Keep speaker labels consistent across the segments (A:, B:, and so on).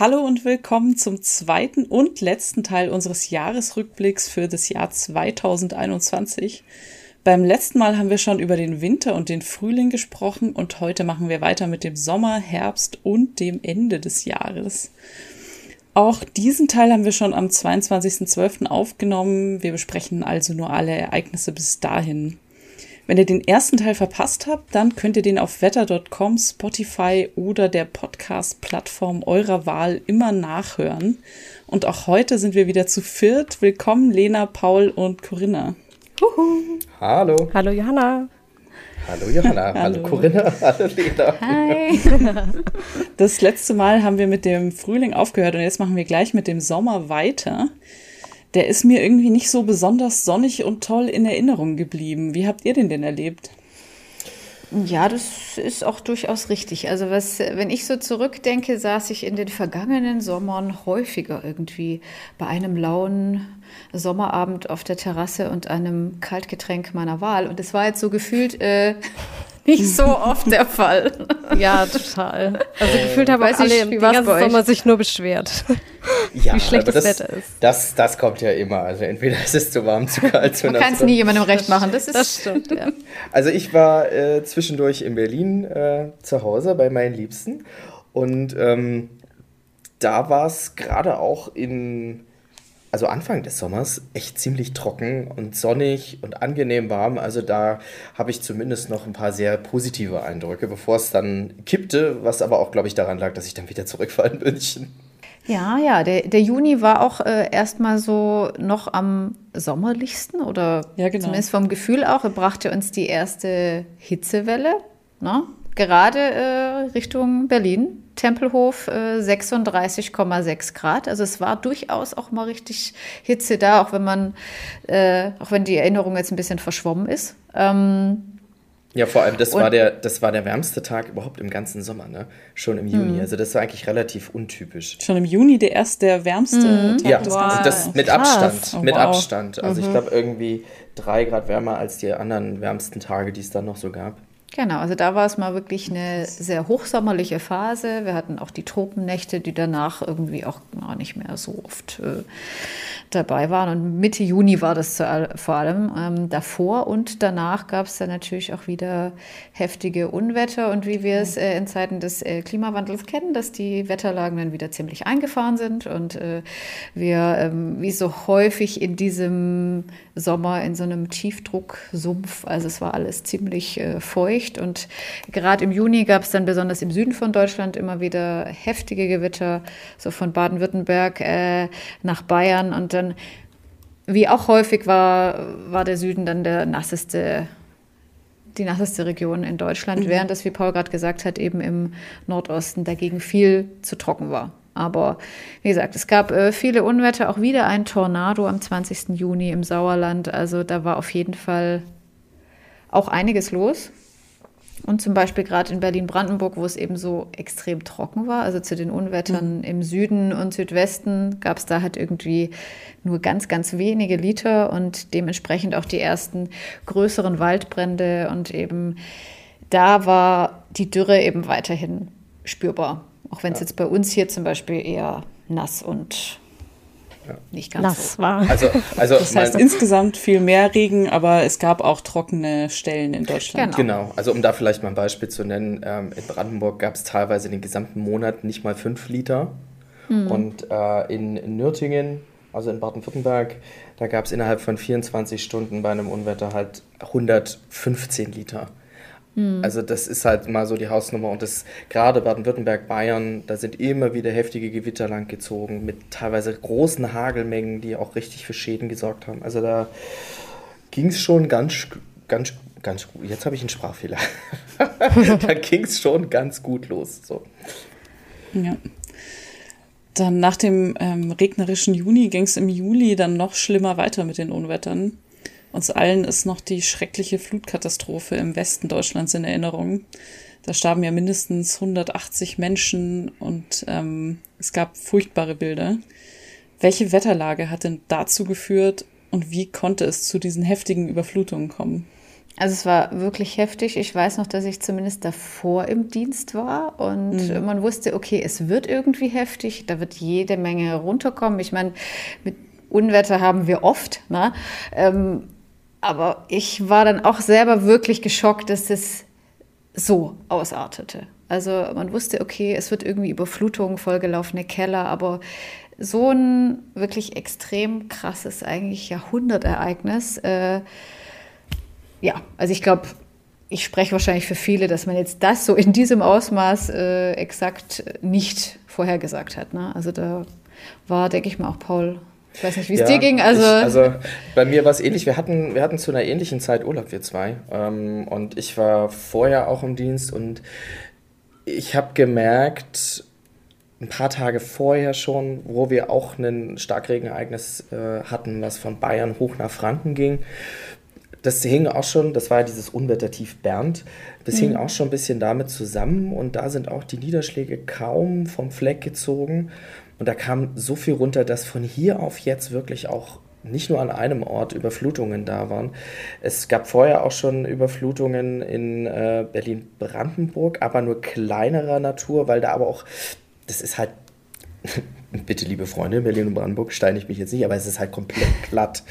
A: Hallo und willkommen zum zweiten und letzten Teil unseres Jahresrückblicks für das Jahr 2021. Beim letzten Mal haben wir schon über den Winter und den Frühling gesprochen und heute machen wir weiter mit dem Sommer, Herbst und dem Ende des Jahres. Auch diesen Teil haben wir schon am 22.12. aufgenommen. Wir besprechen also nur alle Ereignisse bis dahin. Wenn ihr den ersten Teil verpasst habt, dann könnt ihr den auf wetter.com, Spotify oder der Podcast-Plattform eurer Wahl immer nachhören. Und auch heute sind wir wieder zu viert. Willkommen Lena, Paul und Corinna.
B: Huhu. Hallo.
C: Hallo Johanna.
B: Hallo Johanna, hallo, hallo Corinna, hallo Lena.
A: Hi. Das letzte Mal haben wir mit dem Frühling aufgehört und jetzt machen wir gleich mit dem Sommer weiter der ist mir irgendwie nicht so besonders sonnig und toll in Erinnerung geblieben. Wie habt ihr den denn erlebt?
C: Ja, das ist auch durchaus richtig. Also was, wenn ich so zurückdenke, saß ich in den vergangenen Sommern häufiger irgendwie bei einem lauen Sommerabend auf der Terrasse und einem Kaltgetränk meiner Wahl. Und es war jetzt so gefühlt äh, nicht so oft der Fall.
D: Ja, total. Also gefühlt haben Weiß alle ich, wie den ganzen Sommer sich nur beschwert,
B: ja, wie schlecht das, das, Wetter ist. Das, das kommt ja immer. Also entweder ist es zu warm, zu kalt, zu
C: Man kann es nie jemandem recht machen. Das, ist,
D: das stimmt, ja.
B: Also ich war äh, zwischendurch in Berlin äh, zu Hause bei meinen Liebsten und ähm, da war es gerade auch in also Anfang des Sommers, echt ziemlich trocken und sonnig und angenehm warm. Also da habe ich zumindest noch ein paar sehr positive Eindrücke, bevor es dann kippte, was aber auch, glaube ich, daran lag, dass ich dann wieder zurück war in München.
C: Ja, ja, der, der Juni war auch äh, erstmal so noch am sommerlichsten oder ja, genau. zumindest vom Gefühl auch. Er brachte uns die erste Hitzewelle. Ne? gerade äh, Richtung Berlin. Tempelhof äh, 36,6 Grad. Also es war durchaus auch mal richtig Hitze da, auch wenn man, äh, auch wenn die Erinnerung jetzt ein bisschen verschwommen ist. Ähm,
B: ja, vor allem, das war, der, das war der wärmste Tag überhaupt im ganzen Sommer, ne? Schon im Juni. Mhm. Also das war eigentlich relativ untypisch.
A: Schon im Juni der erste, der wärmste
B: mhm. Tag ja, des wow. das mit Krass. Abstand. Oh, mit wow. Abstand. Also mhm. ich glaube irgendwie drei Grad wärmer als die anderen wärmsten Tage, die es dann noch so gab.
C: Genau, also da war es mal wirklich eine sehr hochsommerliche Phase. Wir hatten auch die Tropennächte, die danach irgendwie auch gar nicht mehr so oft äh, dabei waren. Und Mitte Juni war das vor allem. Ähm, davor und danach gab es dann natürlich auch wieder heftige Unwetter. Und wie wir es äh, in Zeiten des äh, Klimawandels kennen, dass die Wetterlagen dann wieder ziemlich eingefahren sind und äh, wir ähm, wie so häufig in diesem Sommer in so einem Tiefdrucksumpf, also es war alles ziemlich äh, feucht. Und gerade im Juni gab es dann besonders im Süden von Deutschland immer wieder heftige Gewitter, so von Baden-Württemberg äh, nach Bayern und dann, wie auch häufig war, war der Süden dann der nasseste, die nasseste Region in Deutschland, mhm. während es, wie Paul gerade gesagt hat, eben im Nordosten dagegen viel zu trocken war. Aber wie gesagt, es gab äh, viele Unwetter, auch wieder ein Tornado am 20. Juni im Sauerland. Also da war auf jeden Fall auch einiges los. Und zum Beispiel gerade in Berlin-Brandenburg, wo es eben so extrem trocken war, also zu den Unwettern mhm. im Süden und Südwesten, gab es da halt irgendwie nur ganz, ganz wenige Liter und dementsprechend auch die ersten größeren Waldbrände. Und eben da war die Dürre eben weiterhin spürbar. Auch wenn es ja. jetzt bei uns hier zum Beispiel eher nass und ja. nicht ganz nass
A: so. war. Also, also das heißt insgesamt viel mehr Regen, aber es gab auch trockene Stellen in Deutschland.
B: Genau, genau. also um da vielleicht mal ein Beispiel zu nennen, ähm, in Brandenburg gab es teilweise den gesamten Monat nicht mal fünf Liter. Mhm. Und äh, in, in Nürtingen, also in Baden-Württemberg, da gab es innerhalb von 24 Stunden bei einem Unwetter halt 115 Liter. Mhm. Also das ist halt mal so die Hausnummer und das gerade Baden-Württemberg, Bayern, da sind immer wieder heftige Gewitter langgezogen mit teilweise großen Hagelmengen, die auch richtig für Schäden gesorgt haben. Also da ging es schon ganz, ganz, ganz gut. Jetzt habe ich einen Sprachfehler. da ging es schon ganz gut los. So.
A: Ja. Dann nach dem ähm, regnerischen Juni ging es im Juli dann noch schlimmer weiter mit den Unwettern. Uns allen ist noch die schreckliche Flutkatastrophe im Westen Deutschlands in Erinnerung. Da starben ja mindestens 180 Menschen und ähm, es gab furchtbare Bilder. Welche Wetterlage hat denn dazu geführt und wie konnte es zu diesen heftigen Überflutungen kommen?
C: Also es war wirklich heftig. Ich weiß noch, dass ich zumindest davor im Dienst war und mhm. man wusste, okay, es wird irgendwie heftig, da wird jede Menge runterkommen. Ich meine, mit Unwetter haben wir oft, ne? Ähm, aber ich war dann auch selber wirklich geschockt, dass es so ausartete. Also man wusste, okay, es wird irgendwie Überflutung, vollgelaufene Keller, aber so ein wirklich extrem krasses, eigentlich Jahrhundertereignis. Äh, ja, also ich glaube, ich spreche wahrscheinlich für viele, dass man jetzt das so in diesem Ausmaß äh, exakt nicht vorhergesagt hat. Ne? Also da war, denke ich mal, auch Paul ich weiß nicht, wie es ja, dir ging.
B: Also, ich, also bei mir war es ähnlich. Wir hatten, wir hatten zu einer ähnlichen Zeit Urlaub, wir zwei. Ähm, und ich war vorher auch im Dienst und ich habe gemerkt, ein paar Tage vorher schon, wo wir auch ein Starkregenereignis äh, hatten, was von Bayern hoch nach Franken ging. Das hing auch schon, das war ja dieses Unwettertief Bernd, das mhm. hing auch schon ein bisschen damit zusammen und da sind auch die Niederschläge kaum vom Fleck gezogen und da kam so viel runter, dass von hier auf jetzt wirklich auch nicht nur an einem Ort Überflutungen da waren. Es gab vorher auch schon Überflutungen in äh, Berlin-Brandenburg, aber nur kleinerer Natur, weil da aber auch das ist halt, bitte liebe Freunde, Berlin und Brandenburg, steine ich mich jetzt nicht, aber es ist halt komplett glatt.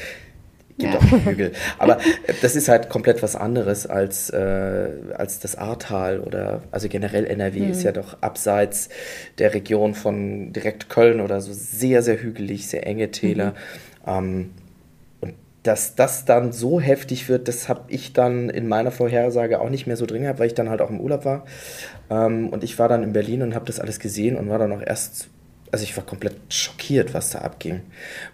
B: Gibt ja. auch Hügel. Aber das ist halt komplett was anderes als, äh, als das Ahrtal oder, also generell NRW mhm. ist ja doch abseits der Region von direkt Köln oder so sehr, sehr hügelig, sehr enge Täler. Mhm. Ähm, und dass das dann so heftig wird, das habe ich dann in meiner Vorhersage auch nicht mehr so drin gehabt, weil ich dann halt auch im Urlaub war. Ähm, und ich war dann in Berlin und habe das alles gesehen und war dann auch erst, also ich war komplett schockiert, was da abging.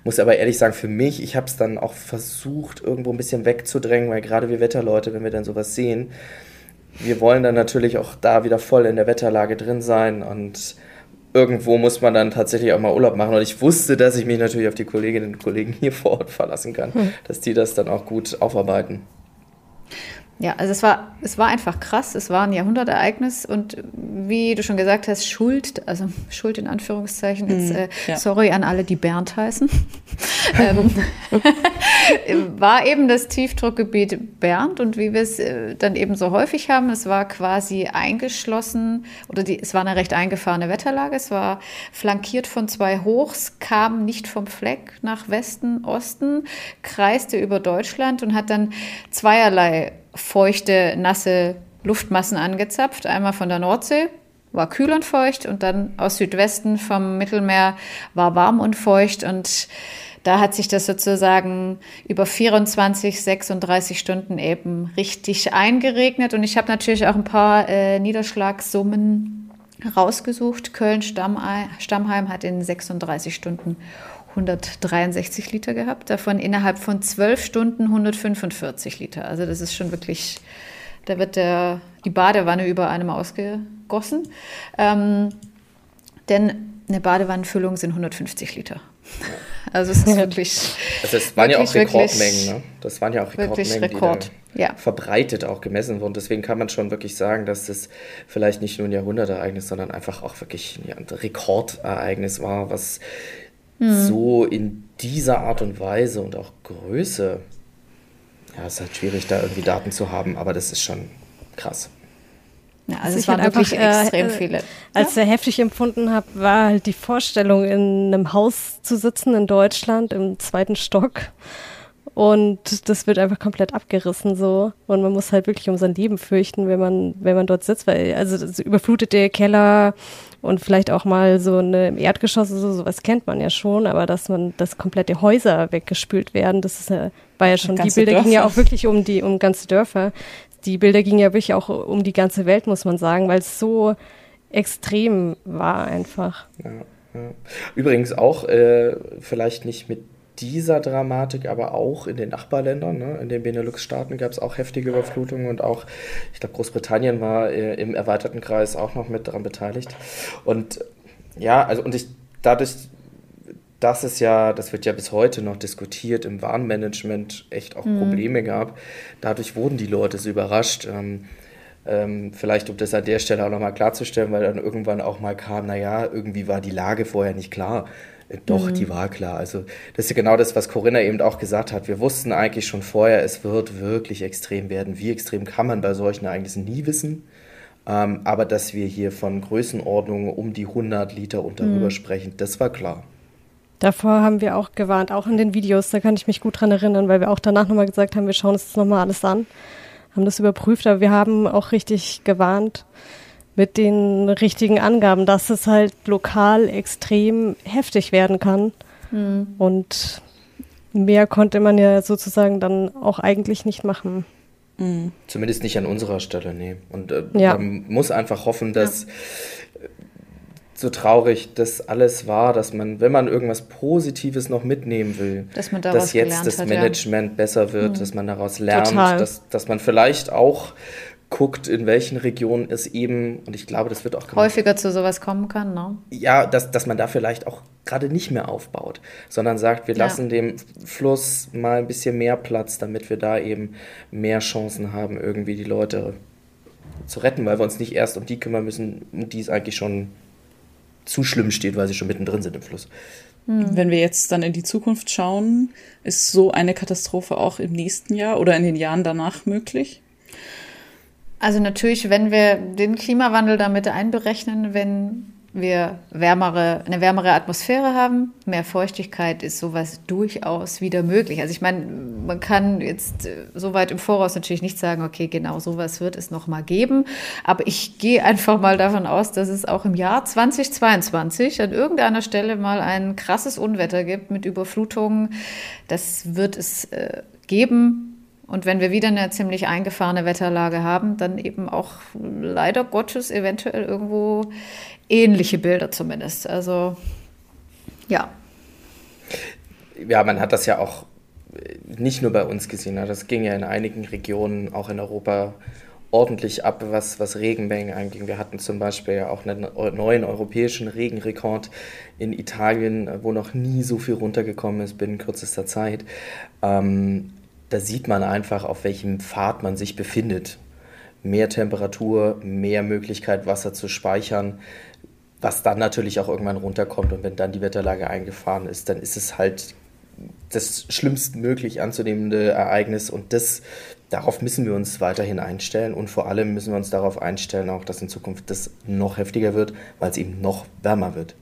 B: Muss aber ehrlich sagen, für mich, ich habe es dann auch versucht, irgendwo ein bisschen wegzudrängen, weil gerade wir Wetterleute, wenn wir dann sowas sehen, wir wollen dann natürlich auch da wieder voll in der Wetterlage drin sein und irgendwo muss man dann tatsächlich auch mal Urlaub machen. Und ich wusste, dass ich mich natürlich auf die Kolleginnen und Kollegen hier vor Ort verlassen kann, hm. dass die das dann auch gut aufarbeiten.
C: Ja, also es war, es war einfach krass, es war ein Jahrhundertereignis und wie du schon gesagt hast, Schuld, also Schuld in Anführungszeichen, jetzt, mhm, äh, ja. sorry an alle, die Bernd heißen, ähm, war eben das Tiefdruckgebiet Bernd und wie wir es äh, dann eben so häufig haben, es war quasi eingeschlossen oder die, es war eine recht eingefahrene Wetterlage, es war flankiert von zwei Hochs, kam nicht vom Fleck nach Westen, Osten, kreiste über Deutschland und hat dann zweierlei feuchte, nasse Luftmassen angezapft. Einmal von der Nordsee, war kühl und feucht, und dann aus Südwesten vom Mittelmeer war warm und feucht. Und da hat sich das sozusagen über 24, 36 Stunden eben richtig eingeregnet. Und ich habe natürlich auch ein paar äh, Niederschlagssummen rausgesucht. Köln-Stammheim hat in 36 Stunden 163 Liter gehabt, davon innerhalb von 12 Stunden 145 Liter. Also das ist schon wirklich, da wird der, die Badewanne über einem ausgegossen. Ähm, denn eine Badewannenfüllung sind 150 Liter. Also es ist wirklich.
B: Also es waren ja auch Rekordmengen, ne? Das waren ja auch Rekordmengen, Rekord. die ja. verbreitet auch gemessen wurden. Deswegen kann man schon wirklich sagen, dass das vielleicht nicht nur ein Jahrhundertereignis, sondern einfach auch wirklich ein Rekordereignis war, was mhm. so in dieser Art und Weise und auch Größe, ja, es ist halt schwierig, da irgendwie Daten zu haben, aber das ist schon krass.
D: Ja, also, also es waren wirklich einfach, extrem äh, viele. Als ich ja? heftig empfunden habe, war halt die Vorstellung, in einem Haus zu sitzen in Deutschland im zweiten Stock und das wird einfach komplett abgerissen so und man muss halt wirklich um sein Leben fürchten, wenn man wenn man dort sitzt, weil also überflutete Keller und vielleicht auch mal so eine im Erdgeschoss so sowas kennt man ja schon, aber dass man das komplette Häuser weggespült werden, das ist ja, war ja schon die Bilder Dörfer. gingen ja auch wirklich um die um ganze Dörfer. Die Bilder gingen ja wirklich auch um die ganze Welt, muss man sagen, weil es so extrem war einfach. Ja,
B: ja. Übrigens auch äh, vielleicht nicht mit dieser Dramatik, aber auch in den Nachbarländern. Ne? In den Benelux-Staaten gab es auch heftige Überflutungen und auch, ich glaube, Großbritannien war äh, im erweiterten Kreis auch noch mit daran beteiligt. Und ja, also und ich dadurch, dass es ja, das wird ja bis heute noch diskutiert, im Warnmanagement echt auch mhm. Probleme gab, dadurch wurden die Leute so überrascht. Ähm, ähm, vielleicht, um das an der Stelle auch nochmal klarzustellen, weil dann irgendwann auch mal kam, naja, irgendwie war die Lage vorher nicht klar doch, mhm. die war klar. Also das ist ja genau das, was Corinna eben auch gesagt hat. Wir wussten eigentlich schon vorher, es wird wirklich extrem werden. Wie extrem kann man bei solchen Ereignissen nie wissen. Ähm, aber dass wir hier von Größenordnungen um die 100 Liter und darüber mhm. sprechen, das war klar.
D: Davor haben wir auch gewarnt, auch in den Videos, da kann ich mich gut dran erinnern, weil wir auch danach nochmal gesagt haben, wir schauen uns das nochmal alles an, haben das überprüft, aber wir haben auch richtig gewarnt mit den richtigen Angaben, dass es halt lokal extrem heftig werden kann. Mhm. Und mehr konnte man ja sozusagen dann auch eigentlich nicht machen.
B: Mhm. Zumindest nicht an unserer Stelle, nee. Und äh, ja. man muss einfach hoffen, dass ja. so traurig das alles war, dass man, wenn man irgendwas Positives noch mitnehmen will, dass, dass jetzt das hat, Management ja. besser wird, mhm. dass man daraus lernt, dass, dass man vielleicht auch guckt, in welchen Regionen es eben, und ich glaube, das wird auch
C: gemacht, häufiger zu sowas kommen kann, ne?
B: Ja, dass, dass man da vielleicht auch gerade nicht mehr aufbaut, sondern sagt, wir ja. lassen dem Fluss mal ein bisschen mehr Platz, damit wir da eben mehr Chancen haben, irgendwie die Leute zu retten, weil wir uns nicht erst um die kümmern müssen, um die es eigentlich schon zu schlimm steht, weil sie schon mittendrin sind im Fluss.
A: Hm. Wenn wir jetzt dann in die Zukunft schauen, ist so eine Katastrophe auch im nächsten Jahr oder in den Jahren danach möglich?
C: Also natürlich, wenn wir den Klimawandel damit einberechnen, wenn wir wärmere, eine wärmere Atmosphäre haben, mehr Feuchtigkeit, ist sowas durchaus wieder möglich. Also ich meine, man kann jetzt äh, so weit im Voraus natürlich nicht sagen, okay, genau sowas wird es noch mal geben, aber ich gehe einfach mal davon aus, dass es auch im Jahr 2022 an irgendeiner Stelle mal ein krasses Unwetter gibt mit Überflutungen. Das wird es äh, geben und wenn wir wieder eine ziemlich eingefahrene Wetterlage haben, dann eben auch leider Gottes eventuell irgendwo ähnliche Bilder zumindest. Also ja.
B: Ja, man hat das ja auch nicht nur bei uns gesehen. Ne? Das ging ja in einigen Regionen, auch in Europa, ordentlich ab, was, was Regenmengen anging. Wir hatten zum Beispiel ja auch einen neuen europäischen Regenrekord in Italien, wo noch nie so viel runtergekommen ist binnen kürzester Zeit. Ähm, da sieht man einfach, auf welchem Pfad man sich befindet. Mehr Temperatur, mehr Möglichkeit, Wasser zu speichern, was dann natürlich auch irgendwann runterkommt. Und wenn dann die Wetterlage eingefahren ist, dann ist es halt das schlimmstmöglich anzunehmende Ereignis. Und das, darauf müssen wir uns weiterhin einstellen. Und vor allem müssen wir uns darauf einstellen, auch dass in Zukunft das noch heftiger wird, weil es eben noch wärmer wird.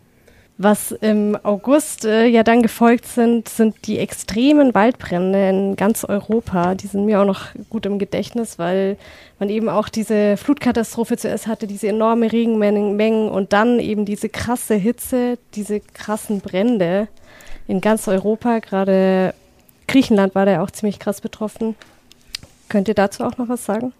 D: Was im August äh, ja dann gefolgt sind, sind die extremen Waldbrände in ganz Europa. Die sind mir auch noch gut im Gedächtnis, weil man eben auch diese Flutkatastrophe zuerst hatte, diese enorme Regenmengen und dann eben diese krasse Hitze, diese krassen Brände in ganz Europa. Gerade Griechenland war da auch ziemlich krass betroffen. Könnt ihr dazu auch noch was sagen?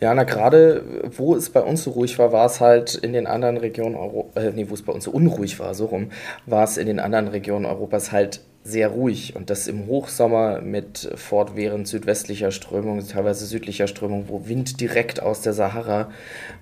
B: Ja, na gerade wo es bei uns so ruhig war, war es halt in den anderen Regionen Europas, äh, nee, wo es bei uns so unruhig war, so rum, war es in den anderen Regionen Europas halt sehr ruhig und das im Hochsommer mit fortwährend südwestlicher Strömung, teilweise südlicher Strömung, wo Wind direkt aus der Sahara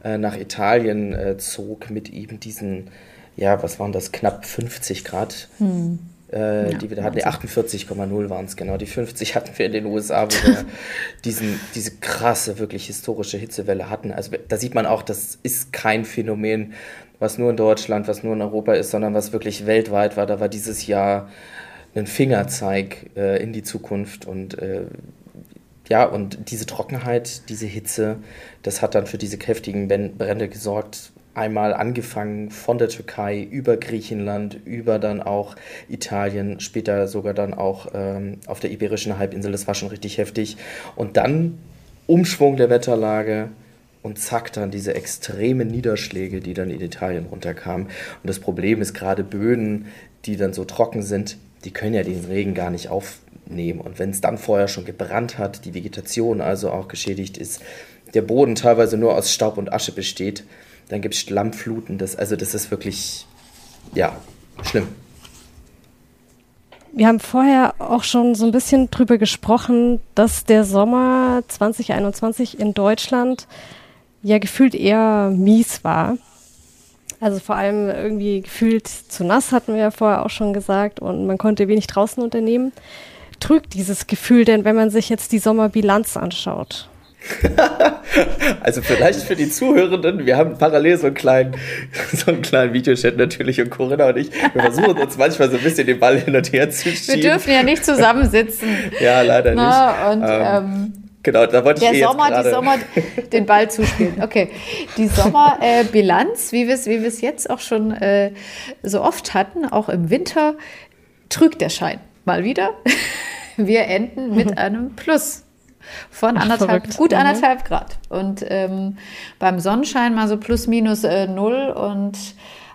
B: äh, nach Italien äh, zog mit eben diesen, ja, was waren das, knapp 50 Grad. Hm äh, ja, die wir hatten. Nee, 48,0 waren es genau. Die 50 hatten wir in den USA, wo wir diesen, diese krasse, wirklich historische Hitzewelle hatten. Also da sieht man auch, das ist kein Phänomen, was nur in Deutschland, was nur in Europa ist, sondern was wirklich weltweit war. Da war dieses Jahr ein Fingerzeig äh, in die Zukunft und äh, ja, und diese Trockenheit, diese Hitze, das hat dann für diese kräftigen Brände gesorgt, einmal angefangen von der Türkei über Griechenland, über dann auch Italien, später sogar dann auch ähm, auf der Iberischen Halbinsel. Das war schon richtig heftig. Und dann Umschwung der Wetterlage und zack, dann diese extremen Niederschläge, die dann in Italien runterkamen. Und das Problem ist gerade Böden, die dann so trocken sind, die können ja den Regen gar nicht aufnehmen. Und wenn es dann vorher schon gebrannt hat, die Vegetation also auch geschädigt ist, der Boden teilweise nur aus Staub und Asche besteht, dann gibt es Schlammfluten. Das, also das ist wirklich, ja, schlimm.
D: Wir haben vorher auch schon so ein bisschen drüber gesprochen, dass der Sommer 2021 in Deutschland ja gefühlt eher mies war. Also vor allem irgendwie gefühlt zu nass, hatten wir ja vorher auch schon gesagt, und man konnte wenig draußen unternehmen. Trügt dieses Gefühl denn, wenn man sich jetzt die Sommerbilanz anschaut?
B: also vielleicht für die Zuhörenden, wir haben parallel so einen kleinen, so einen kleinen Videochat natürlich und Corinna und ich, wir versuchen uns manchmal so ein bisschen den Ball hin und her zu schieben.
C: Wir dürfen ja nicht zusammensitzen.
B: ja, leider
C: Na,
B: nicht.
C: Und, ähm, ähm,
B: genau, da wollte
C: der
B: ich eh
C: Sommer,
B: jetzt
C: die Sommer den Ball zuspielen. Okay, die Sommerbilanz, äh, wie wir es wie jetzt auch schon äh, so oft hatten, auch im Winter, trügt der Schein. Mal wieder. Wir enden mit einem Plus von anderthalb, Ach, gut mhm. anderthalb Grad. Und ähm, beim Sonnenschein mal so plus minus äh, null und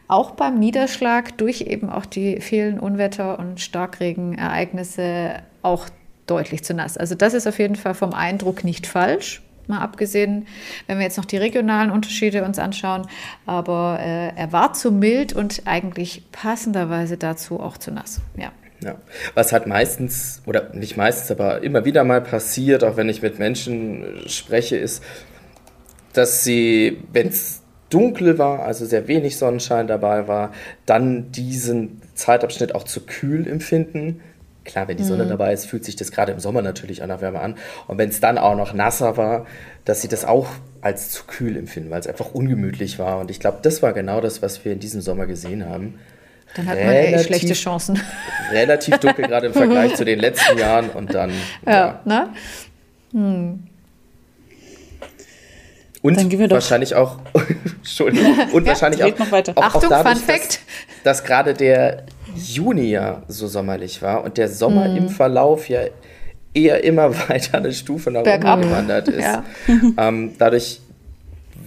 C: auch beim Niederschlag durch eben auch die vielen Unwetter- und Starkregenereignisse auch deutlich zu nass. Also das ist auf jeden Fall vom Eindruck nicht falsch. Mal abgesehen, wenn wir jetzt noch die regionalen Unterschiede uns anschauen. Aber äh, er war zu mild und eigentlich passenderweise dazu auch zu nass. Ja.
B: Ja, was halt meistens, oder nicht meistens, aber immer wieder mal passiert, auch wenn ich mit Menschen spreche, ist, dass sie, wenn es dunkel war, also sehr wenig Sonnenschein dabei war, dann diesen Zeitabschnitt auch zu kühl empfinden. Klar, wenn die Sonne mhm. dabei ist, fühlt sich das gerade im Sommer natürlich an der Wärme an. Und wenn es dann auch noch nasser war, dass sie das auch als zu kühl empfinden, weil es einfach ungemütlich war. Und ich glaube, das war genau das, was wir in diesem Sommer gesehen haben.
C: Dann hat relativ, man echt schlechte Chancen.
B: Relativ dunkel, gerade im Vergleich zu den letzten Jahren und dann.
C: Ja, ja. ne? Hm.
B: Und dann gehen wir doch. wahrscheinlich auch, Entschuldigung, und ja, wahrscheinlich auch, auch,
C: Achtung,
B: auch dadurch,
C: Fun Fact.
B: Dass, dass gerade der Juni ja so sommerlich war und der Sommer hm. im Verlauf ja eher immer weiter eine Stufe nach oben gewandert ist. Ja. Ähm, dadurch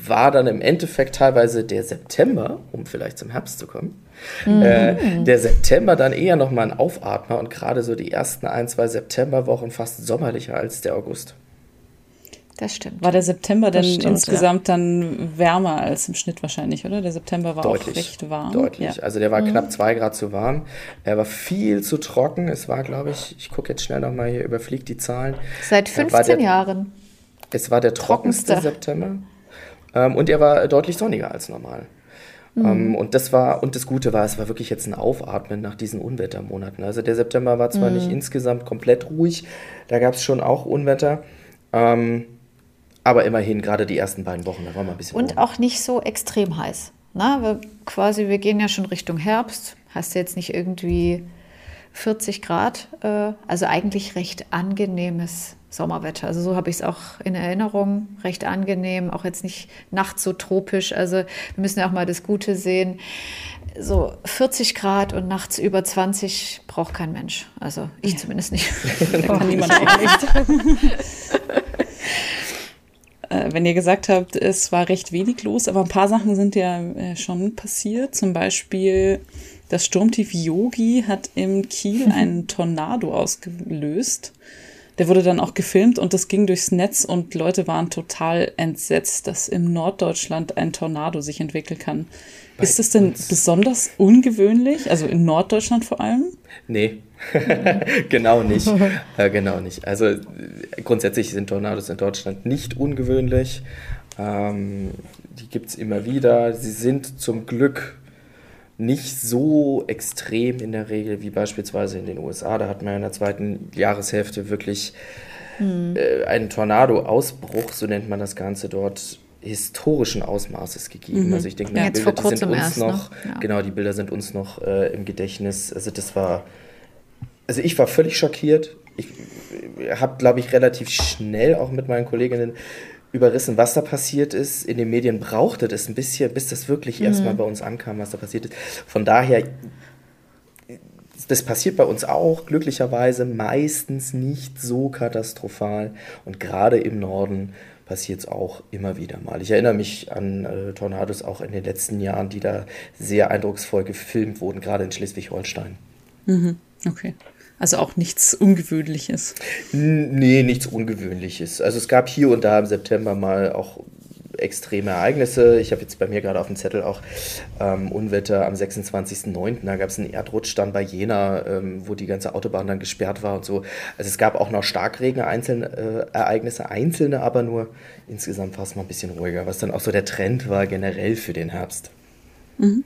B: war dann im Endeffekt teilweise der September, um vielleicht zum Herbst zu kommen, mhm. äh, der September dann eher nochmal ein Aufatmer und gerade so die ersten ein, zwei Septemberwochen fast sommerlicher als der August.
C: Das stimmt.
A: War der September denn stimmt, insgesamt ja. dann wärmer als im Schnitt wahrscheinlich, oder? Der September war
B: deutlich,
A: auch recht warm.
B: Deutlich. Ja. Also der war mhm. knapp zwei Grad zu warm. Er war viel zu trocken. Es war, glaube ich, ich gucke jetzt schnell nochmal hier, überfliegt die Zahlen.
C: Seit 15 der, Jahren.
B: Es war der trockenste, trockenste. September. Ähm, und er war deutlich sonniger als normal. Mhm. Ähm, und das war, und das Gute war, es war wirklich jetzt ein Aufatmen nach diesen Unwettermonaten. Also der September war zwar mhm. nicht insgesamt komplett ruhig, da gab es schon auch Unwetter. Ähm, aber immerhin, gerade die ersten beiden Wochen, da war mal ein bisschen.
C: Und warm. auch nicht so extrem heiß. Na, wir, quasi, wir gehen ja schon Richtung Herbst. Hast du jetzt nicht irgendwie 40 Grad? Äh, also eigentlich recht angenehmes Sommerwetter. Also so habe ich es auch in Erinnerung, recht angenehm, auch jetzt nicht nachts so tropisch. Also wir müssen ja auch mal das Gute sehen. So 40 Grad und nachts über 20 braucht kein Mensch. Also ich ja. zumindest nicht.
A: Kann niemand auch nicht. Äh, wenn ihr gesagt habt, es war recht wenig los, aber ein paar Sachen sind ja äh, schon passiert. Zum Beispiel das Sturmtief Yogi hat im Kiel einen Tornado ausgelöst. Der wurde dann auch gefilmt und das ging durchs Netz und Leute waren total entsetzt, dass im Norddeutschland ein Tornado sich entwickeln kann. Bei ist das denn besonders ungewöhnlich? Also in Norddeutschland vor allem?
B: Nee, genau nicht. äh, genau nicht. Also grundsätzlich sind Tornados in Deutschland nicht ungewöhnlich. Ähm, die gibt es immer wieder. Sie sind zum Glück nicht so extrem in der Regel wie beispielsweise in den USA. Da hat man in der zweiten Jahreshälfte wirklich hm. äh, einen Tornado-Ausbruch, so nennt man das Ganze dort, historischen Ausmaßes gegeben. Mhm. Also ich denke,
C: ja, die Bilder, die sind uns
B: noch, ne? ja. genau, die Bilder sind uns noch äh, im Gedächtnis. Also das war, also ich war völlig schockiert. Ich habe, glaube ich, relativ schnell auch mit meinen Kolleginnen überrissen, was da passiert ist. In den Medien brauchte das ein bisschen, bis das wirklich mhm. erstmal bei uns ankam, was da passiert ist. Von daher, das passiert bei uns auch, glücklicherweise meistens nicht so katastrophal. Und gerade im Norden passiert es auch immer wieder mal. Ich erinnere mich an äh, Tornados auch in den letzten Jahren, die da sehr eindrucksvoll gefilmt wurden, gerade in Schleswig-Holstein.
A: Mhm. Okay. Also auch nichts Ungewöhnliches.
B: Nee, nichts Ungewöhnliches. Also es gab hier und da im September mal auch extreme Ereignisse. Ich habe jetzt bei mir gerade auf dem Zettel auch ähm, Unwetter am 26.09. Da gab es einen Erdrutsch dann bei Jena, ähm, wo die ganze Autobahn dann gesperrt war und so. Also es gab auch noch Starkregen, einzelne äh, Ereignisse, einzelne aber nur. Insgesamt war es mal ein bisschen ruhiger, was dann auch so der Trend war generell für den Herbst. Mhm.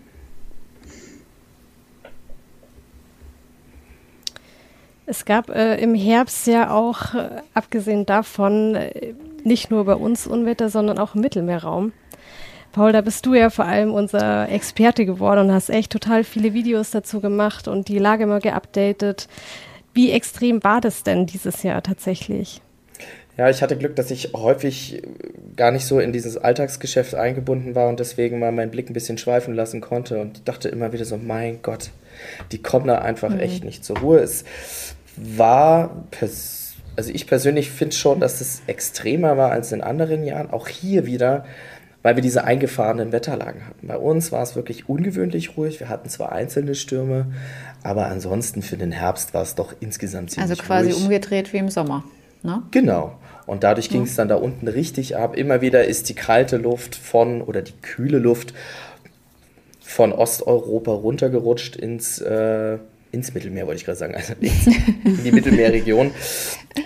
D: Es gab äh, im Herbst ja auch, äh, abgesehen davon, äh, nicht nur bei uns Unwetter, sondern auch im Mittelmeerraum. Paul, da bist du ja vor allem unser Experte geworden und hast echt total viele Videos dazu gemacht und die Lage immer geupdatet. Wie extrem war das denn dieses Jahr tatsächlich?
B: Ja, ich hatte Glück, dass ich häufig gar nicht so in dieses Alltagsgeschäft eingebunden war und deswegen mal meinen Blick ein bisschen schweifen lassen konnte und dachte immer wieder so, mein Gott, die kommen da einfach mhm. echt nicht zur Ruhe. Es war, also ich persönlich finde schon, dass es extremer war als in anderen Jahren. Auch hier wieder weil wir diese eingefahrenen Wetterlagen hatten. Bei uns war es wirklich ungewöhnlich ruhig. Wir hatten zwar einzelne Stürme, aber ansonsten für den Herbst war es doch insgesamt ziemlich
C: Also quasi
B: ruhig.
C: umgedreht wie im Sommer. Ne?
B: Genau. Und dadurch ging es dann da unten richtig ab. Immer wieder ist die kalte Luft von oder die kühle Luft von Osteuropa runtergerutscht ins, äh, ins Mittelmeer, wollte ich gerade sagen, also in die Mittelmeerregion.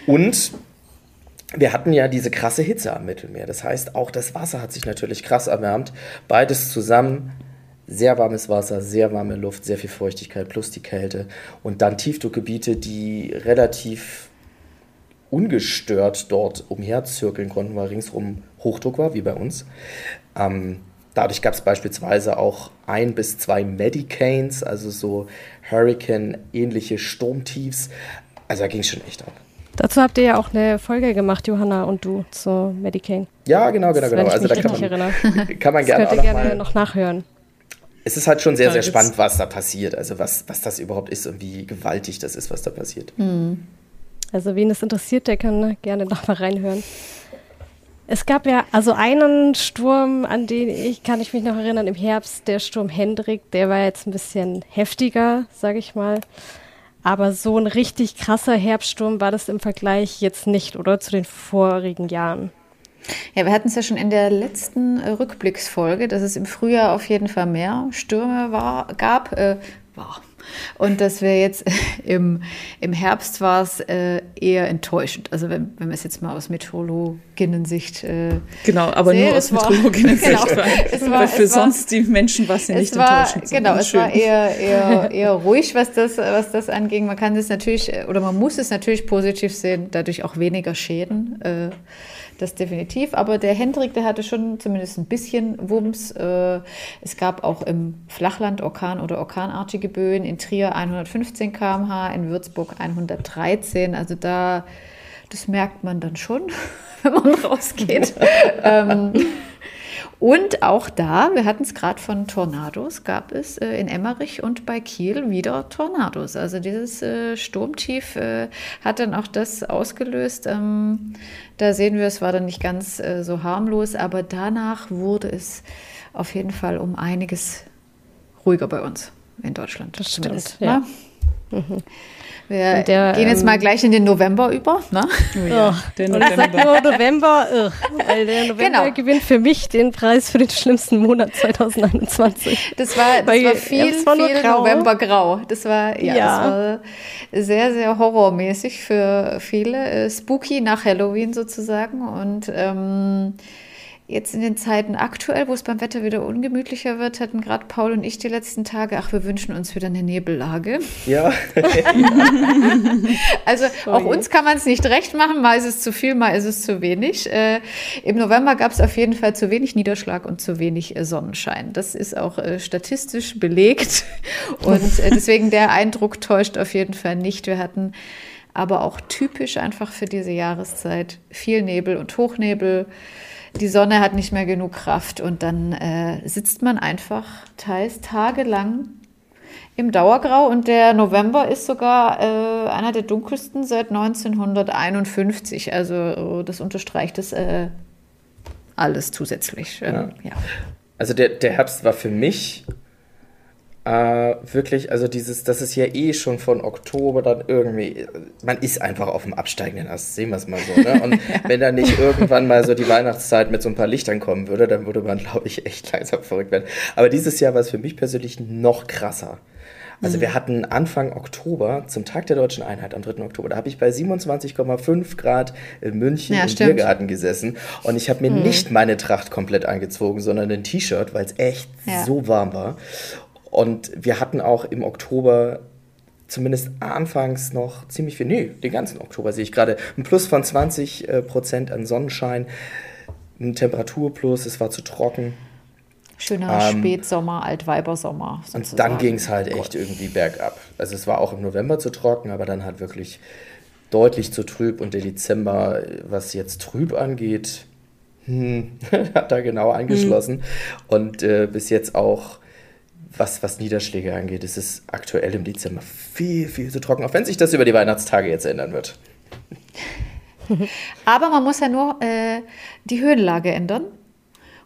B: Und wir hatten ja diese krasse Hitze am Mittelmeer. Das heißt, auch das Wasser hat sich natürlich krass erwärmt. Beides zusammen, sehr warmes Wasser, sehr warme Luft, sehr viel Feuchtigkeit plus die Kälte. Und dann Tiefdruckgebiete, die relativ ungestört dort umherzirkeln konnten, weil ringsrum Hochdruck war, wie bei uns. Ähm, dadurch gab es beispielsweise auch ein bis zwei Medicanes, also so Hurricane-ähnliche Sturmtiefs. Also da ging es schon echt ab.
D: Dazu habt ihr ja auch eine Folge gemacht, Johanna und du, zu Medicaine.
B: Ja, genau, genau, genau.
D: Also da kann man,
B: kann man gerne,
D: auch
B: noch,
D: gerne noch nachhören.
B: Es ist halt schon sehr, sehr spannend, was da passiert. Also was, was das überhaupt ist und wie gewaltig das ist, was da passiert.
D: Hm. Also wen es interessiert, der kann gerne noch mal reinhören. Es gab ja also einen Sturm, an den ich kann ich mich noch erinnern im Herbst, der Sturm Hendrik, der war jetzt ein bisschen heftiger, sage ich mal. Aber so ein richtig krasser Herbststurm war das im Vergleich jetzt nicht, oder zu den vorigen Jahren?
C: Ja, wir hatten es ja schon in der letzten äh, Rückblicksfolge, dass es im Frühjahr auf jeden Fall mehr Stürme war, gab. Äh, war und dass wir jetzt im, im Herbst war es äh, eher enttäuschend. Also wenn, wenn wir es jetzt mal aus Meteorologinnen-Sicht äh,
A: Genau, aber sehen, nur aus Meteorologinnen-Sicht. Genau, weil, weil für sonst die Menschen war es ja nicht war, enttäuschend.
C: Genau, es schön. war eher, eher, eher ruhig, was das, was das anging. Man kann es natürlich, oder man muss es natürlich positiv sehen, dadurch auch weniger Schäden. Äh, das definitiv. Aber der Hendrik, der hatte schon zumindest ein bisschen Wumms. Äh, es gab auch im Flachland Orkan oder orkanartige Böen. In Trier 115 km/h, in Würzburg 113. Also da, das merkt man dann schon, wenn man rausgeht. ähm, und auch da, wir hatten es gerade von Tornados, gab es äh, in Emmerich und bei Kiel wieder Tornados. Also dieses äh, Sturmtief äh, hat dann auch das ausgelöst. Ähm, da sehen wir, es war dann nicht ganz äh, so harmlos, aber danach wurde es auf jeden Fall um einiges ruhiger bei uns in Deutschland.
D: Das stimmt, ja. Mhm.
C: Wir der, gehen jetzt ähm, mal gleich in den November über. Ne?
D: Oh ja, oh, der November. November, oh, weil der November genau. gewinnt für mich den Preis für den schlimmsten Monat 2021.
C: Das war, das weil, war viel, ja, war viel grau. Novembergrau. Das war, ja, ja, das war sehr, sehr horrormäßig für viele. Äh, spooky nach Halloween sozusagen. Und ähm, Jetzt in den Zeiten aktuell, wo es beim Wetter wieder ungemütlicher wird, hatten gerade Paul und ich die letzten Tage, ach, wir wünschen uns wieder eine Nebellage.
B: Ja.
C: also oh auch uns kann man es nicht recht machen, mal ist es zu viel, mal ist es zu wenig. Äh, Im November gab es auf jeden Fall zu wenig Niederschlag und zu wenig äh, Sonnenschein. Das ist auch äh, statistisch belegt und äh, deswegen der Eindruck täuscht auf jeden Fall nicht. Wir hatten aber auch typisch einfach für diese Jahreszeit viel Nebel und Hochnebel die Sonne hat nicht mehr genug Kraft und dann äh, sitzt man einfach teils tagelang im Dauergrau und der November ist sogar äh, einer der dunkelsten seit 1951. Also das unterstreicht es äh, alles zusätzlich. Ähm, ja. ja.
B: Also der, der Herbst war für mich äh, wirklich, also dieses, das ist ja eh schon von Oktober dann irgendwie, man ist einfach auf dem absteigenden Ast, sehen wir es mal so. Ne? Und ja. wenn da nicht irgendwann mal so die Weihnachtszeit mit so ein paar Lichtern kommen würde, dann würde man, glaube ich, echt langsam verrückt werden. Aber dieses Jahr war es für mich persönlich noch krasser. Also mhm. wir hatten Anfang Oktober, zum Tag der Deutschen Einheit, am 3. Oktober, da habe ich bei 27,5 Grad in München ja, im stimmt. Biergarten gesessen und ich habe mir mhm. nicht meine Tracht komplett angezogen, sondern ein T-Shirt, weil es echt ja. so warm war. Und wir hatten auch im Oktober zumindest anfangs noch ziemlich viel, nee, den ganzen Oktober sehe ich gerade, ein Plus von 20 äh, Prozent an Sonnenschein, ein Temperaturplus, es war zu trocken.
C: Schöner ähm, Spätsommer, Altweibersommer.
B: Sozusagen. Und dann ging es halt echt irgendwie bergab. Also es war auch im November zu trocken, aber dann halt wirklich deutlich zu trüb und der Dezember, was jetzt trüb angeht, hm, hat da genau angeschlossen. Hm. Und äh, bis jetzt auch was, was Niederschläge angeht, ist es aktuell im Dezember viel, viel zu trocken, auch wenn sich das über die Weihnachtstage jetzt ändern wird.
C: Aber man muss ja nur äh, die Höhenlage ändern.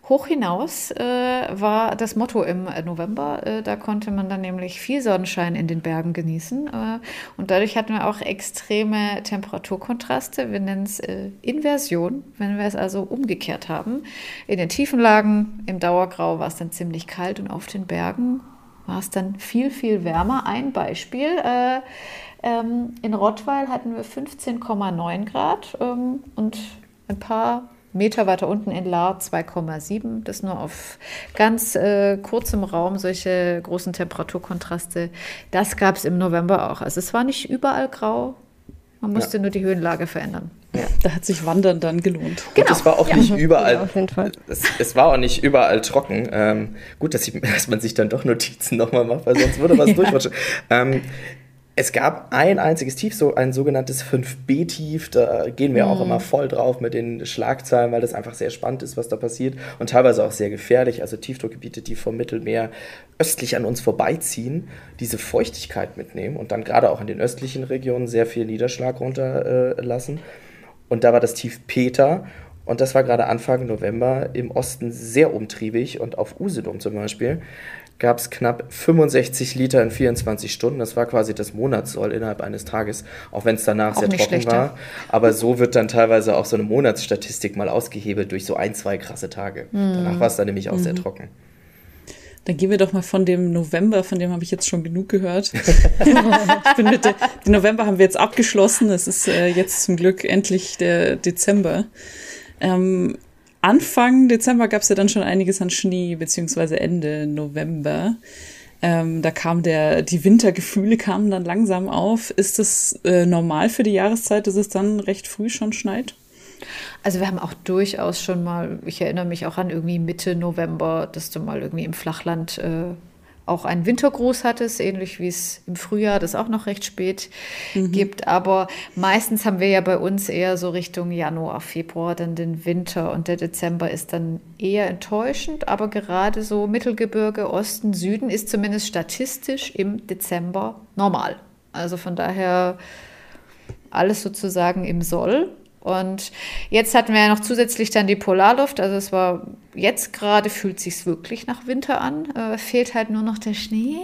C: Hoch hinaus äh, war das Motto im November. Äh, da konnte man dann nämlich viel Sonnenschein in den Bergen genießen. Äh, und dadurch hatten wir auch extreme Temperaturkontraste. Wir nennen es äh, Inversion, wenn wir es also umgekehrt haben. In den tiefen Lagen im Dauergrau war es dann ziemlich kalt und auf den Bergen war es dann viel, viel wärmer. Ein Beispiel. Äh, ähm, in Rottweil hatten wir 15,9 Grad ähm, und ein paar Meter weiter unten in Lahr 2,7. Das nur auf ganz äh, kurzem Raum, solche großen Temperaturkontraste. Das gab es im November auch. Also es war nicht überall grau, man musste ja. nur die Höhenlage verändern.
A: Ja, da hat sich Wandern dann gelohnt.
B: Genau. Und es war auch ja. nicht überall. Ja, auf jeden Fall. Es, es, war auch nicht überall trocken. Ähm, gut, dass, ich, dass, man sich dann doch Notizen nochmal macht, weil sonst würde was ja. durchrutschen. Ähm, es gab ein einziges Tief, so ein sogenanntes 5B-Tief. Da gehen wir mhm. auch immer voll drauf mit den Schlagzeilen, weil das einfach sehr spannend ist, was da passiert und teilweise auch sehr gefährlich. Also Tiefdruckgebiete, die vom Mittelmeer östlich an uns vorbeiziehen, diese Feuchtigkeit mitnehmen und dann gerade auch in den östlichen Regionen sehr viel Niederschlag runterlassen. Äh, und da war das Tief Peter und das war gerade Anfang November im Osten sehr umtriebig und auf Usedom zum Beispiel gab es knapp 65 Liter in 24 Stunden. Das war quasi das Monatssoll innerhalb eines Tages, auch wenn es danach auch sehr trocken schlechter. war. Aber so wird dann teilweise auch so eine Monatsstatistik mal ausgehebelt durch so ein, zwei krasse Tage. Mhm. Danach war es dann nämlich auch mhm. sehr trocken.
A: Dann gehen wir doch mal von dem November, von dem habe ich jetzt schon genug gehört. ich bin mit der, den November haben wir jetzt abgeschlossen. Es ist äh, jetzt zum Glück endlich der Dezember. Ähm, Anfang Dezember gab es ja dann schon einiges an Schnee, beziehungsweise Ende November. Ähm, da kam der, die Wintergefühle kamen dann langsam auf. Ist das äh, normal für die Jahreszeit, dass es dann recht früh schon schneit?
C: Also wir haben auch durchaus schon mal, ich erinnere mich auch an irgendwie Mitte November, dass du mal irgendwie im Flachland äh, auch einen Wintergruß hattest, ähnlich wie es im Frühjahr das auch noch recht spät mhm. gibt. Aber meistens haben wir ja bei uns eher so Richtung Januar, Februar dann den Winter und der Dezember ist dann eher enttäuschend. Aber gerade so Mittelgebirge, Osten, Süden ist zumindest statistisch im Dezember normal. Also von daher alles sozusagen im Soll. Und jetzt hatten wir ja noch zusätzlich dann die Polarluft. Also es war jetzt gerade fühlt sich wirklich nach Winter an. Äh, fehlt halt nur noch der Schnee.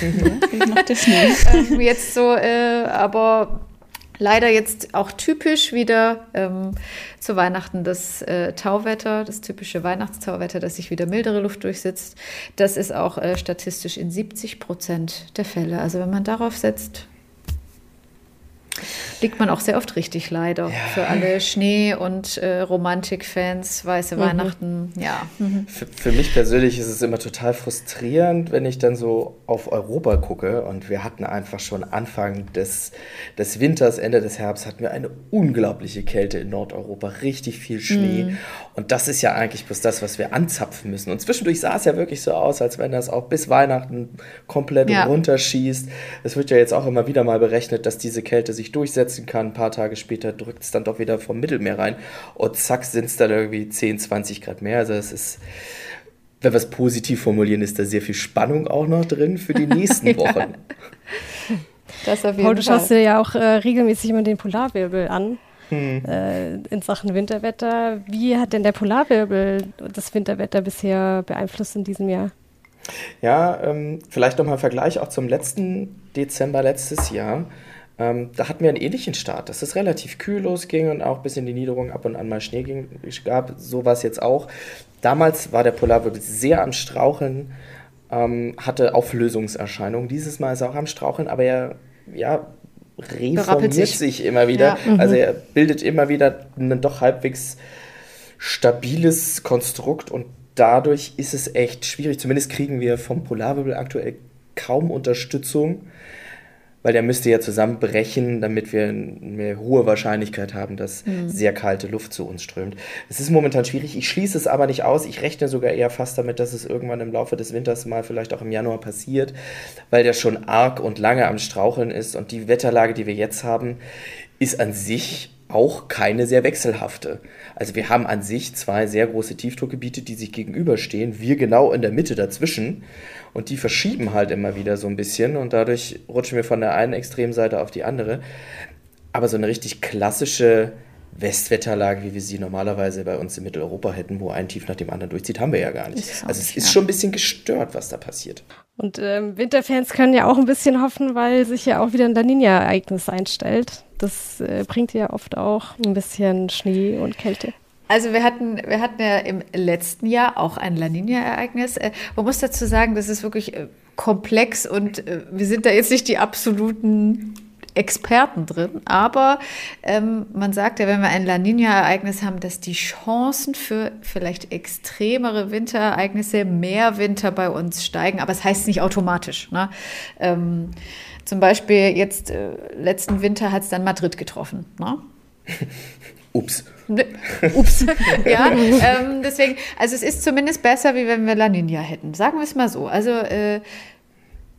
C: Mhm, fehlt noch der Schnee. ähm, jetzt so, äh, aber leider jetzt auch typisch wieder ähm, zu Weihnachten das äh, Tauwetter, das typische Weihnachtstauwetter, dass sich wieder mildere Luft durchsetzt. Das ist auch äh, statistisch in 70 Prozent der Fälle. Also wenn man darauf setzt, liegt man auch sehr oft richtig, leider. Ja. Für alle Schnee- und äh, Romantik-Fans, weiße mhm. Weihnachten, ja.
B: Mhm. Für, für, mich persönlich ist es immer total frustrierend, wenn ich dann so auf Europa gucke und wir hatten einfach schon Anfang des, des Winters, Ende des Herbst, hatten wir eine unglaubliche Kälte in Nordeuropa, richtig viel Schnee. Mhm. Und das ist ja eigentlich bloß das, was wir anzapfen müssen. Und zwischendurch sah es ja wirklich so aus, als wenn das auch bis Weihnachten komplett ja. runterschießt. Es wird ja jetzt auch immer wieder mal berechnet, dass diese Kälte sich durchsetzen kann. Ein paar Tage später drückt es dann doch wieder vom Mittelmeer rein. Und zack, sind es dann irgendwie 10, 20 Grad mehr. Also es ist wenn wir es positiv formulieren, ist da sehr viel Spannung auch noch drin für die nächsten Wochen.
D: Das auf jeden Paul, du schaust dir ja auch äh, regelmäßig immer den Polarwirbel an hm. äh, in Sachen Winterwetter. Wie hat denn der Polarwirbel das Winterwetter bisher beeinflusst in diesem Jahr?
B: Ja, ähm, vielleicht nochmal ein Vergleich auch zum letzten Dezember letztes Jahr. Ähm, da hatten wir einen ähnlichen Start, dass es relativ kühl losging und auch bis in die Niederung ab und an mal Schnee ging, gab. So war es jetzt auch. Damals war der Polarwirbel sehr am Straucheln, ähm, hatte Auflösungserscheinungen. Dieses Mal ist er auch am Straucheln, aber er ja, reformiert sich. sich. immer wieder. Ja. Mhm. Also er bildet immer wieder ein doch halbwegs stabiles Konstrukt und dadurch ist es echt schwierig. Zumindest kriegen wir vom Polarwirbel aktuell kaum Unterstützung weil der müsste ja zusammenbrechen, damit wir eine hohe Wahrscheinlichkeit haben, dass mhm. sehr kalte Luft zu uns strömt. Es ist momentan schwierig, ich schließe es aber nicht aus. Ich rechne sogar eher fast damit, dass es irgendwann im Laufe des Winters mal vielleicht auch im Januar passiert, weil der schon arg und lange am Straucheln ist und die Wetterlage, die wir jetzt haben, ist an sich auch keine sehr wechselhafte. Also wir haben an sich zwei sehr große Tiefdruckgebiete, die sich gegenüberstehen, wir genau in der Mitte dazwischen und die verschieben halt immer wieder so ein bisschen und dadurch rutschen wir von der einen Extremseite auf die andere. Aber so eine richtig klassische Westwetterlage, wie wir sie normalerweise bei uns in Mitteleuropa hätten, wo ein Tief nach dem anderen durchzieht, haben wir ja gar nicht. Also es ist schon ein bisschen gestört, was da passiert.
D: Und ähm, Winterfans können ja auch ein bisschen hoffen, weil sich ja auch wieder ein La Nina-Ereignis einstellt. Das äh, bringt ja oft auch ein bisschen Schnee und Kälte.
C: Also wir hatten, wir hatten ja im letzten Jahr auch ein La Nina-Ereignis. Äh, man muss dazu sagen, das ist wirklich äh, komplex und äh, wir sind da jetzt nicht die absoluten Experten drin, aber ähm, man sagt ja, wenn wir ein La Nina-Ereignis haben, dass die Chancen für vielleicht extremere Winterereignisse, mehr Winter bei uns steigen, aber es das heißt nicht automatisch. Ne? Ähm, zum Beispiel jetzt äh, letzten Winter hat es dann Madrid getroffen. Ne?
B: Ups.
C: Ups. ja, ähm, deswegen, also es ist zumindest besser, wie wenn wir La Nina hätten. Sagen wir es mal so. Also äh,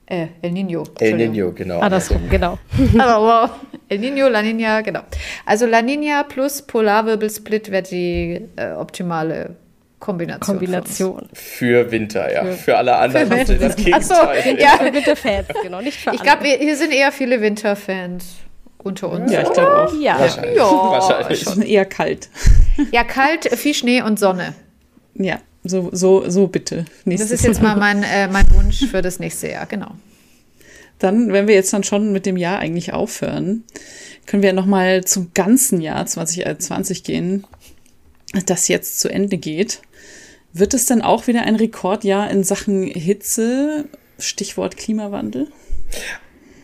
C: äh, El Nino.
B: El Nino, genau.
C: Andersrum, genau. Aber wow. El Nino, La Nina, genau. Also La Nina plus Polarwirbelsplit wäre die äh, optimale Kombination.
D: Kombination.
B: Für, für Winter, ja. Für, für alle anderen für das Gegenteil.
C: So, ja. Für Winterfans, genau, nicht für Ich glaube, hier sind eher viele Winterfans unter uns.
A: Ja, ich glaube auch.
C: Ja,
A: wahrscheinlich. Ja, wahrscheinlich. Schon eher kalt.
C: Ja, kalt, viel Schnee und Sonne.
A: Ja, so, so, so bitte.
C: Nächstes das ist jetzt mal mein, äh, mein Wunsch für das nächste Jahr, genau.
A: Dann, wenn wir jetzt dann schon mit dem Jahr eigentlich aufhören, können wir nochmal zum ganzen Jahr 2020 gehen, das jetzt zu Ende geht. Wird es dann auch wieder ein Rekordjahr in Sachen Hitze, Stichwort Klimawandel?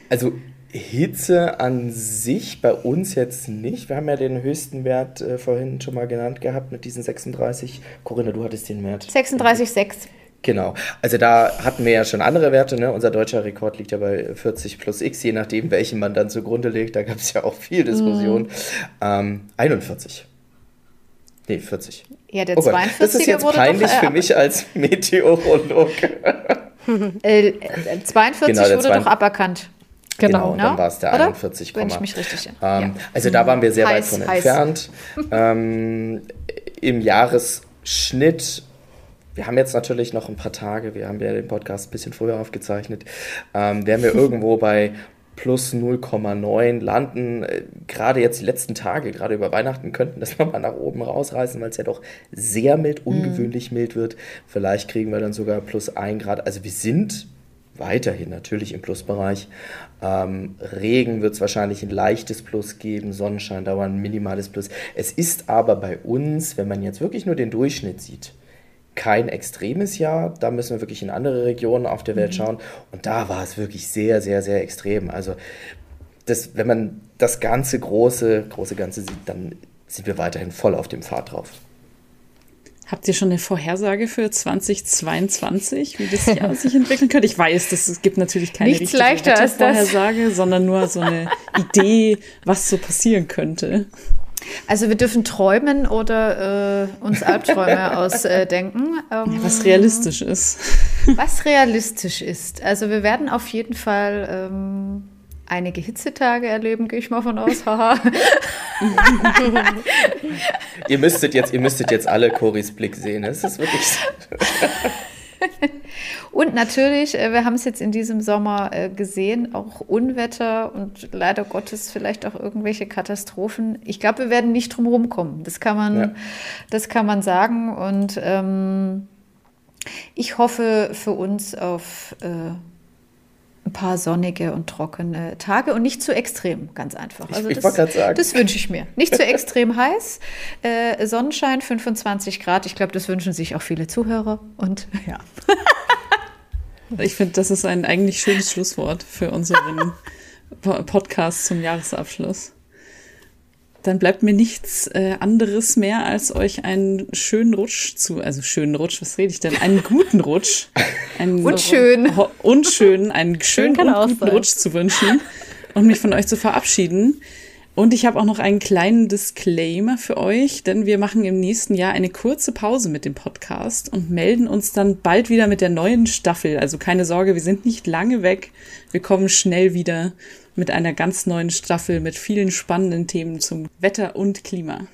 B: Also Hitze an sich bei uns jetzt nicht. Wir haben ja den höchsten Wert äh, vorhin schon mal genannt gehabt mit diesen 36. Corinna, du hattest den Wert.
C: 36,6.
B: Genau. Also da hatten wir ja schon andere Werte. Ne? Unser deutscher Rekord liegt ja bei 40 plus X, je nachdem, welchen man dann zugrunde legt. Da gab es ja auch viel Diskussion. Mm. Ähm, 41. Nee, 40.
C: Ja, der oh 42
B: Das ist jetzt peinlich doch, äh, für mich als Meteorologe.
C: äh, 42 genau, wurde 2, doch aberkannt.
B: Genau, genau dann war es der 41,
C: Wenn ich mich richtig
B: ähm, ja. Also da waren wir sehr heiß, weit von heiß. entfernt. ähm, Im Jahresschnitt wir haben jetzt natürlich noch ein paar Tage, wir haben ja den Podcast ein bisschen früher aufgezeichnet, ähm, werden wir irgendwo bei plus 0,9 landen. Äh, gerade jetzt die letzten Tage, gerade über Weihnachten, könnten das nochmal nach oben rausreißen, weil es ja doch sehr mild, ungewöhnlich mm. mild wird. Vielleicht kriegen wir dann sogar plus 1 Grad. Also wir sind weiterhin natürlich im Plusbereich. Ähm, Regen wird es wahrscheinlich ein leichtes Plus geben, Sonnenschein dauern ein minimales Plus. Es ist aber bei uns, wenn man jetzt wirklich nur den Durchschnitt sieht, kein extremes Jahr. Da müssen wir wirklich in andere Regionen auf der Welt mhm. schauen. Und da war es wirklich sehr, sehr, sehr extrem. Also das, wenn man das ganze große, große Ganze sieht, dann sind wir weiterhin voll auf dem Pfad drauf.
A: Habt ihr schon eine Vorhersage für 2022, wie das Jahr sich entwickeln könnte? Ich weiß, dass es gibt natürlich keine
C: Nichts richtige
A: Vorhersage, sondern nur so eine Idee, was so passieren könnte.
C: Also wir dürfen träumen oder äh, uns Albträume ausdenken.
A: Ähm, was realistisch ist.
C: Was realistisch ist. Also wir werden auf jeden Fall ähm, einige Hitzetage erleben, gehe ich mal von aus. Haha.
B: ihr, müsstet jetzt, ihr müsstet jetzt alle Coris Blick sehen. Es ist wirklich.
C: und natürlich, äh, wir haben es jetzt in diesem Sommer äh, gesehen, auch Unwetter und leider Gottes vielleicht auch irgendwelche Katastrophen. Ich glaube, wir werden nicht drum herum kommen. Das kann man, ja. das kann man sagen. Und ähm, ich hoffe für uns auf äh, ein paar sonnige und trockene Tage und nicht zu extrem, ganz einfach.
B: Also ich, ich wollte gerade sagen.
C: Das wünsche ich mir. Nicht zu extrem heiß, äh, Sonnenschein 25 Grad. Ich glaube, das wünschen sich auch viele Zuhörer und ja.
A: ich finde, das ist ein eigentlich schönes Schlusswort für unseren Podcast zum Jahresabschluss dann bleibt mir nichts äh, anderes mehr, als euch einen schönen Rutsch zu, also schönen Rutsch, was rede ich denn? Einen guten Rutsch.
C: Einen unschön.
A: unschön, einen schönen Schön und guten Rutsch zu wünschen. und mich von euch zu verabschieden. Und ich habe auch noch einen kleinen Disclaimer für euch, denn wir machen im nächsten Jahr eine kurze Pause mit dem Podcast und melden uns dann bald wieder mit der neuen Staffel. Also keine Sorge, wir sind nicht lange weg. Wir kommen schnell wieder mit einer ganz neuen Staffel mit vielen spannenden Themen zum Wetter und Klima.